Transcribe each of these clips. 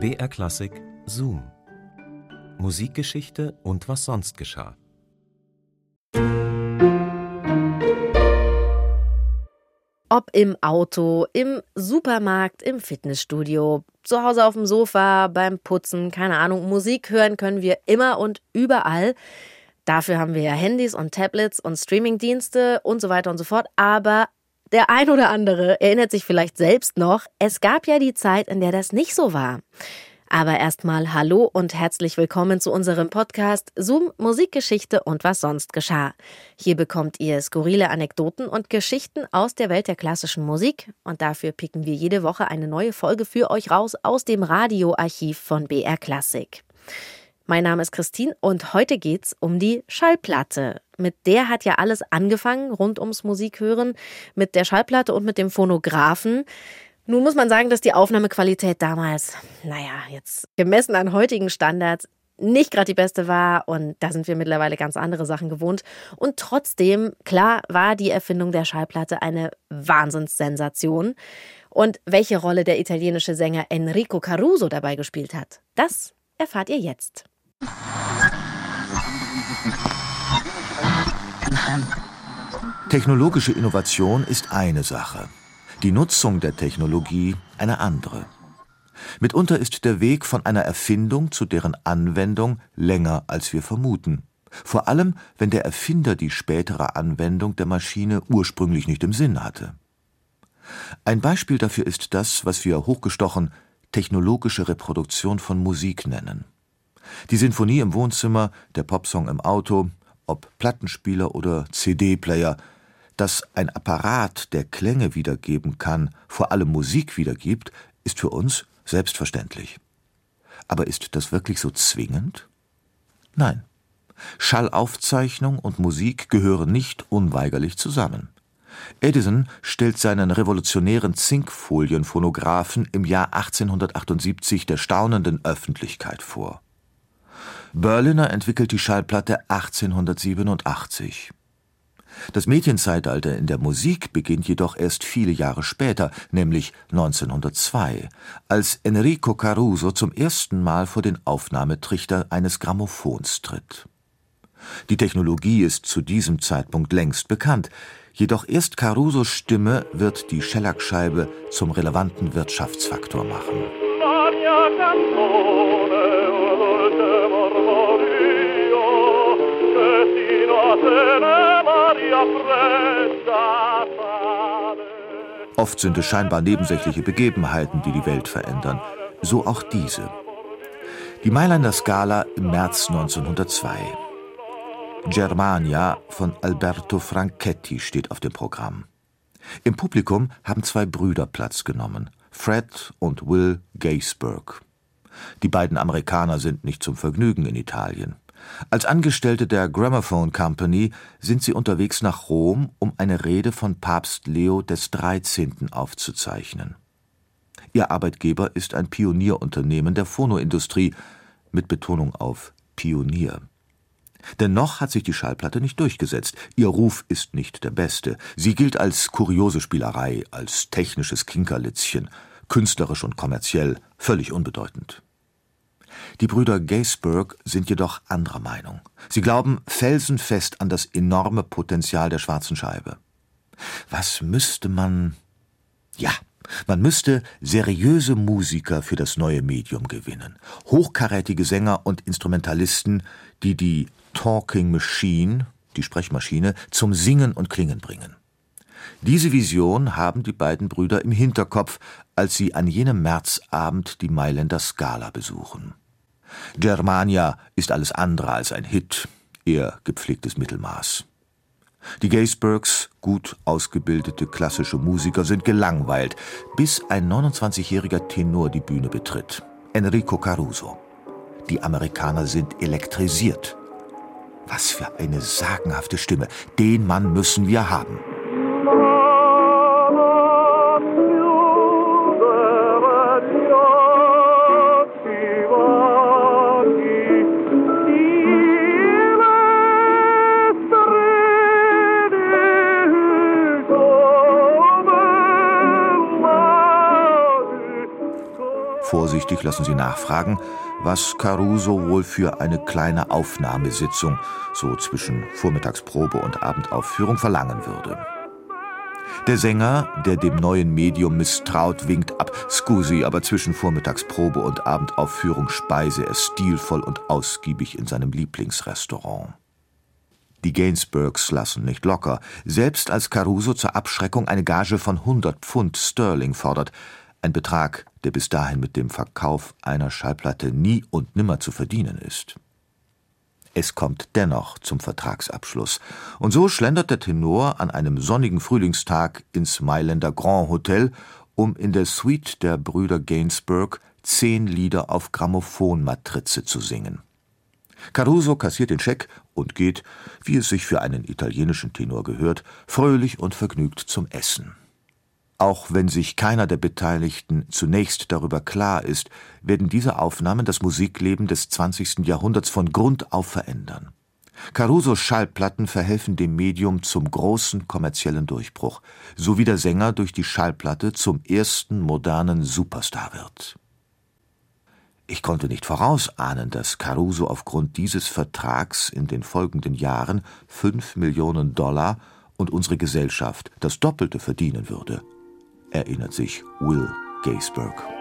BR Klassik Zoom. Musikgeschichte und was sonst geschah. Ob im Auto, im Supermarkt, im Fitnessstudio, zu Hause auf dem Sofa, beim Putzen, keine Ahnung, Musik hören können wir immer und überall. Dafür haben wir ja Handys und Tablets und Streamingdienste und so weiter und so fort. Aber der ein oder andere erinnert sich vielleicht selbst noch, es gab ja die Zeit, in der das nicht so war. Aber erstmal hallo und herzlich willkommen zu unserem Podcast Zoom Musikgeschichte und was sonst geschah. Hier bekommt ihr skurrile Anekdoten und Geschichten aus der Welt der klassischen Musik und dafür picken wir jede Woche eine neue Folge für euch raus aus dem Radioarchiv von BR Classic. Mein Name ist Christine und heute geht's um die Schallplatte. Mit der hat ja alles angefangen rund ums Musikhören, mit der Schallplatte und mit dem Phonographen. Nun muss man sagen, dass die Aufnahmequalität damals, naja, jetzt gemessen an heutigen Standards, nicht gerade die beste war und da sind wir mittlerweile ganz andere Sachen gewohnt. Und trotzdem, klar, war die Erfindung der Schallplatte eine Wahnsinnssensation. Und welche Rolle der italienische Sänger Enrico Caruso dabei gespielt hat, das erfahrt ihr jetzt. Technologische Innovation ist eine Sache die Nutzung der Technologie eine andere. Mitunter ist der Weg von einer Erfindung zu deren Anwendung länger, als wir vermuten. Vor allem, wenn der Erfinder die spätere Anwendung der Maschine ursprünglich nicht im Sinn hatte. Ein Beispiel dafür ist das, was wir hochgestochen technologische Reproduktion von Musik nennen. Die Sinfonie im Wohnzimmer, der Popsong im Auto, ob Plattenspieler oder CD-Player, dass ein Apparat, der Klänge wiedergeben kann, vor allem Musik wiedergibt, ist für uns selbstverständlich. Aber ist das wirklich so zwingend? Nein. Schallaufzeichnung und Musik gehören nicht unweigerlich zusammen. Edison stellt seinen revolutionären Zinkfolienphonographen im Jahr 1878 der staunenden Öffentlichkeit vor. Berliner entwickelt die Schallplatte 1887. Das Medienzeitalter in der Musik beginnt jedoch erst viele Jahre später, nämlich 1902, als Enrico Caruso zum ersten Mal vor den Aufnahmetrichter eines Grammophons tritt. Die Technologie ist zu diesem Zeitpunkt längst bekannt, jedoch erst Carusos Stimme wird die Schellackscheibe zum relevanten Wirtschaftsfaktor machen. Oft sind es scheinbar nebensächliche Begebenheiten, die die Welt verändern. So auch diese. Die Mailänder Scala im März 1902. Germania von Alberto Franchetti steht auf dem Programm. Im Publikum haben zwei Brüder Platz genommen, Fred und Will Gaisberg. Die beiden Amerikaner sind nicht zum Vergnügen in Italien. Als Angestellte der Gramophone Company sind sie unterwegs nach Rom, um eine Rede von Papst Leo XIII. aufzuzeichnen. Ihr Arbeitgeber ist ein Pionierunternehmen der Phonoindustrie, mit Betonung auf Pionier. Dennoch hat sich die Schallplatte nicht durchgesetzt. Ihr Ruf ist nicht der beste. Sie gilt als kuriose Spielerei, als technisches Kinkerlitzchen, künstlerisch und kommerziell völlig unbedeutend. Die Brüder Gaisberg sind jedoch anderer Meinung. Sie glauben felsenfest an das enorme Potenzial der schwarzen Scheibe. Was müsste man. Ja, man müsste seriöse Musiker für das neue Medium gewinnen, hochkarätige Sänger und Instrumentalisten, die die Talking Machine, die Sprechmaschine, zum Singen und Klingen bringen. Diese Vision haben die beiden Brüder im Hinterkopf, als sie an jenem Märzabend die Mailänder Scala besuchen. Germania ist alles andere als ein Hit, eher gepflegtes Mittelmaß. Die Gaisbergs, gut ausgebildete klassische Musiker, sind gelangweilt, bis ein 29-jähriger Tenor die Bühne betritt. Enrico Caruso. Die Amerikaner sind elektrisiert. Was für eine sagenhafte Stimme. Den Mann müssen wir haben. Vorsichtig lassen sie nachfragen, was Caruso wohl für eine kleine Aufnahmesitzung, so zwischen Vormittagsprobe und Abendaufführung, verlangen würde. Der Sänger, der dem neuen Medium misstraut, winkt ab. Scusi, aber zwischen Vormittagsprobe und Abendaufführung speise er stilvoll und ausgiebig in seinem Lieblingsrestaurant. Die Gainsbourgs lassen nicht locker, selbst als Caruso zur Abschreckung eine Gage von 100 Pfund Sterling fordert, ein Betrag, der bis dahin mit dem Verkauf einer Schallplatte nie und nimmer zu verdienen ist. Es kommt dennoch zum Vertragsabschluss, und so schlendert der Tenor an einem sonnigen Frühlingstag ins Mailänder Grand Hotel, um in der Suite der Brüder Gainsbourg zehn Lieder auf Grammophonmatrize zu singen. Caruso kassiert den Scheck und geht, wie es sich für einen italienischen Tenor gehört, fröhlich und vergnügt zum Essen. Auch wenn sich keiner der Beteiligten zunächst darüber klar ist, werden diese Aufnahmen das Musikleben des 20. Jahrhunderts von Grund auf verändern. Carusos Schallplatten verhelfen dem Medium zum großen kommerziellen Durchbruch, so wie der Sänger durch die Schallplatte zum ersten modernen Superstar wird. Ich konnte nicht vorausahnen, dass Caruso aufgrund dieses Vertrags in den folgenden Jahren fünf Millionen Dollar und unsere Gesellschaft das Doppelte verdienen würde erinnert sich Will Gaysburg.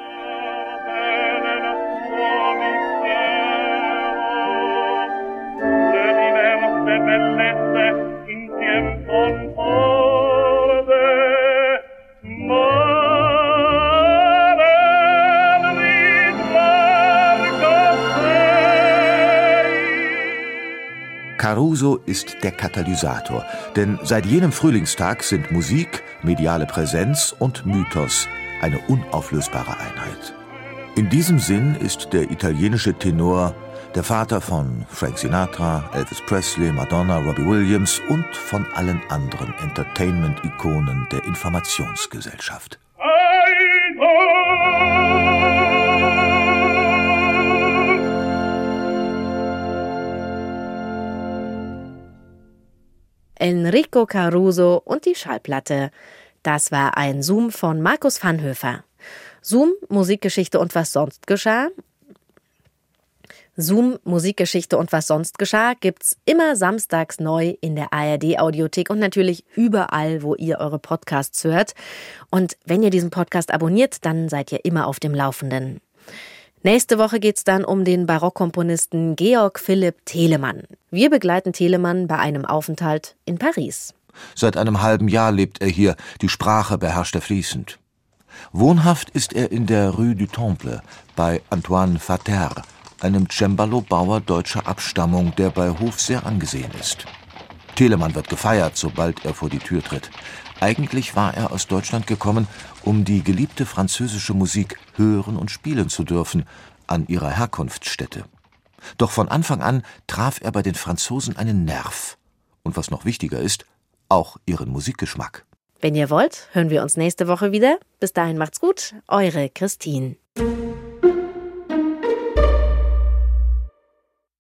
Caruso ist der Katalysator, denn seit jenem Frühlingstag sind Musik, mediale Präsenz und Mythos eine unauflösbare Einheit. In diesem Sinn ist der italienische Tenor der Vater von Frank Sinatra, Elvis Presley, Madonna, Robbie Williams und von allen anderen Entertainment-Ikonen der Informationsgesellschaft. Enrico Caruso und die Schallplatte. Das war ein Zoom von Markus Vanhöfer. Zoom, Musikgeschichte und was sonst geschah. Zoom, Musikgeschichte und was sonst geschah gibt's immer samstags neu in der ARD Audiothek und natürlich überall, wo ihr eure Podcasts hört. Und wenn ihr diesen Podcast abonniert, dann seid ihr immer auf dem Laufenden. Nächste Woche geht's dann um den Barockkomponisten Georg Philipp Telemann. Wir begleiten Telemann bei einem Aufenthalt in Paris. Seit einem halben Jahr lebt er hier, die Sprache beherrscht er fließend. Wohnhaft ist er in der Rue du Temple bei Antoine Vater, einem Cembalo-Bauer deutscher Abstammung, der bei Hof sehr angesehen ist. Telemann wird gefeiert, sobald er vor die Tür tritt. Eigentlich war er aus Deutschland gekommen, um die geliebte französische Musik hören und spielen zu dürfen, an ihrer Herkunftsstätte. Doch von Anfang an traf er bei den Franzosen einen Nerv. Und was noch wichtiger ist, auch ihren Musikgeschmack. Wenn ihr wollt, hören wir uns nächste Woche wieder. Bis dahin macht's gut, eure Christine.